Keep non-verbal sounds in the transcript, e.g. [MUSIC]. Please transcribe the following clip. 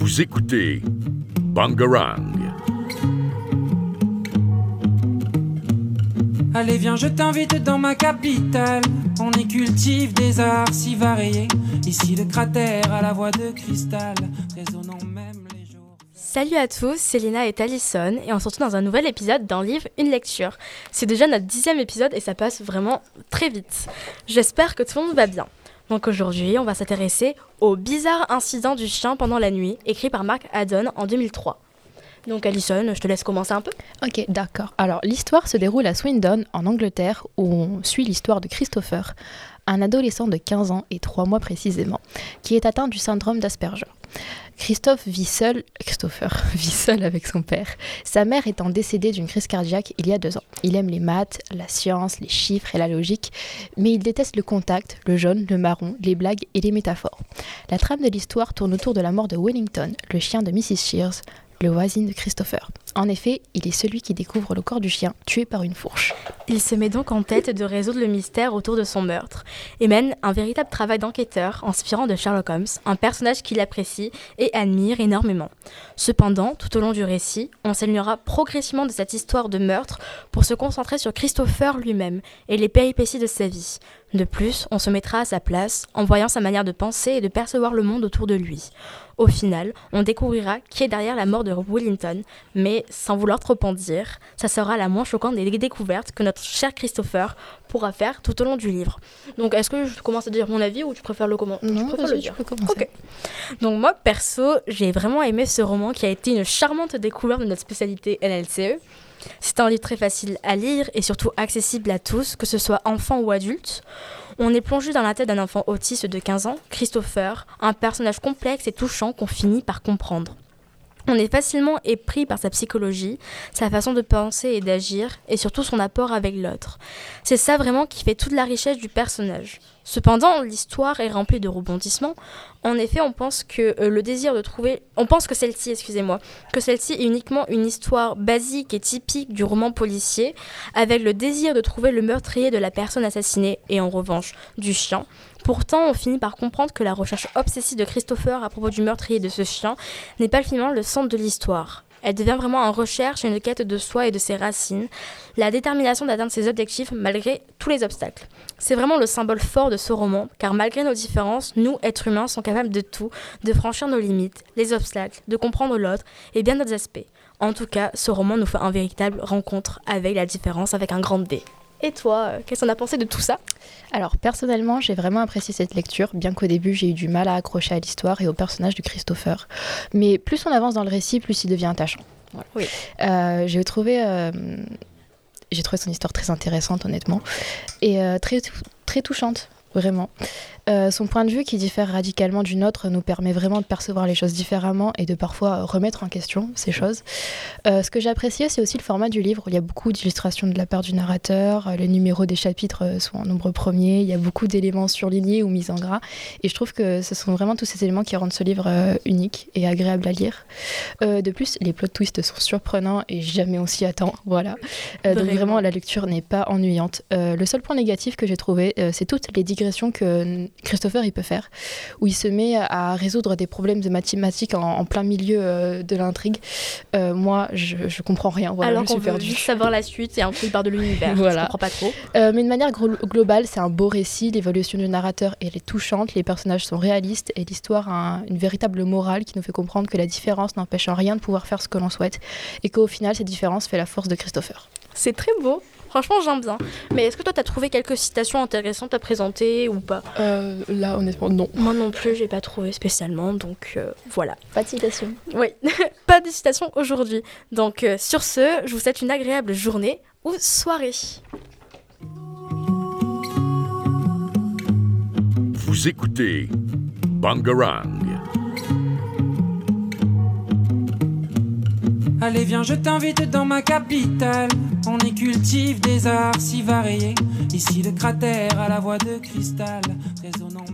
Vous écoutez Bangarang. Allez viens je t'invite dans ma capitale On y cultive des arts si variés Ici le cratère à la voix de cristal Résonnant même les jours Salut à tous, c'est Lina et Alison et on se retrouve dans un nouvel épisode d'un livre, une lecture. C'est déjà notre dixième épisode et ça passe vraiment très vite. J'espère que tout le monde va bien. Donc aujourd'hui, on va s'intéresser au bizarre incident du chien pendant la nuit, écrit par Mark Haddon en 2003. Donc Alison, je te laisse commencer un peu. Ok, d'accord. Alors l'histoire se déroule à Swindon, en Angleterre, où on suit l'histoire de Christopher, un adolescent de 15 ans et 3 mois précisément, qui est atteint du syndrome d'Asperger. Christophe vit seul, Christopher [LAUGHS] vit seul avec son père, sa mère étant décédée d'une crise cardiaque il y a deux ans. Il aime les maths, la science, les chiffres et la logique, mais il déteste le contact, le jaune, le marron, les blagues et les métaphores. La trame de l'histoire tourne autour de la mort de Wellington, le chien de Mrs. Shears, le voisin de Christopher. En effet, il est celui qui découvre le corps du chien tué par une fourche. Il se met donc en tête de résoudre le mystère autour de son meurtre et mène un véritable travail d'enquêteur inspirant de Sherlock Holmes, un personnage qu'il apprécie et admire énormément. Cependant, tout au long du récit, on s'éloignera progressivement de cette histoire de meurtre pour se concentrer sur Christopher lui-même et les péripéties de sa vie. De plus, on se mettra à sa place en voyant sa manière de penser et de percevoir le monde autour de lui. Au final, on découvrira qui est derrière la mort de Wellington, mais sans vouloir trop en dire, ça sera la moins choquante des découvertes que notre cher Christopher pourra faire tout au long du livre. Donc, est-ce que je commence à dire mon avis ou tu préfères le commencer Non, je préfère vas-y, le tu dire? peux commencer. Ok. Donc moi, perso, j'ai vraiment aimé ce roman qui a été une charmante découverte de notre spécialité NLCE. C'est un livre très facile à lire et surtout accessible à tous, que ce soit enfant ou adulte. On est plongé dans la tête d'un enfant autiste de 15 ans, Christopher, un personnage complexe et touchant qu'on finit par comprendre. On est facilement épris par sa psychologie, sa façon de penser et d'agir, et surtout son apport avec l'autre. C'est ça vraiment qui fait toute la richesse du personnage. Cependant, l'histoire est remplie de rebondissements. En effet, on pense que euh, le désir de trouver, on pense que celle-ci, excusez-moi, que celle-ci est uniquement une histoire basique et typique du roman policier, avec le désir de trouver le meurtrier de la personne assassinée et en revanche du chien. Pourtant, on finit par comprendre que la recherche obsessive de Christopher à propos du meurtrier de ce chien n'est pas finalement le centre de l'histoire. Elle devient vraiment une recherche et une quête de soi et de ses racines, la détermination d'atteindre ses objectifs malgré tous les obstacles. C'est vraiment le symbole fort de ce roman, car malgré nos différences, nous, êtres humains, sommes capables de tout, de franchir nos limites, les obstacles, de comprendre l'autre et bien d'autres aspects. En tout cas, ce roman nous fait un véritable rencontre avec la différence, avec un grand D. Et toi, euh, qu'est-ce qu'on a pensé de tout ça? Alors personnellement, j'ai vraiment apprécié cette lecture, bien qu'au début j'ai eu du mal à accrocher à l'histoire et au personnage de Christopher. Mais plus on avance dans le récit, plus il devient attachant. Voilà. Oui. Euh, j'ai trouvé, euh, j'ai trouvé son histoire très intéressante, honnêtement, et euh, très, très touchante. Vraiment. Euh, son point de vue qui diffère radicalement du nôtre nous permet vraiment de percevoir les choses différemment et de parfois remettre en question ces choses. Euh, ce que j'ai apprécié, c'est aussi le format du livre. Il y a beaucoup d'illustrations de la part du narrateur, euh, les numéros des chapitres sont en nombre premier, il y a beaucoup d'éléments surlignés ou mis en gras. Et je trouve que ce sont vraiment tous ces éléments qui rendent ce livre euh, unique et agréable à lire. Euh, de plus, les plot twists sont surprenants et jamais on s'y attend. Voilà. Euh, [LAUGHS] donc Vraiment. la lecture n'est pas ennuyante. Euh, le seul point négatif que j'ai trouvé, euh, c'est toutes les que Christopher il peut faire, où il se met à résoudre des problèmes de mathématiques en, en plein milieu euh, de l'intrigue. Euh, moi, je, je comprends rien. Voilà, Alors qu'on veut juste savoir la suite et un peu part de l'univers. [LAUGHS] Voilà. Je comprends pas trop. Euh, mais de manière globale, c'est un beau récit. L'évolution du narrateur elle est touchante, les personnages sont réalistes et l'histoire a un- une véritable morale qui nous fait comprendre que la différence n'empêche en rien de pouvoir faire ce que l'on souhaite et qu'au final, cette différence fait la force de Christopher. C'est très beau. Franchement, j'aime bien. Mais est-ce que toi, t'as trouvé quelques citations intéressantes à présenter ou pas? Euh, là, honnêtement, non. Moi non plus, j'ai pas trouvé spécialement. Donc euh, voilà. Pas de citation. Oui, [LAUGHS] pas de citations aujourd'hui. Donc euh, sur ce, je vous souhaite une agréable journée ou soirée. Vous écoutez Bangarang. Allez viens je t'invite dans ma capitale On y cultive des arts si variés. Ici le cratère à la voix de cristal Résonnant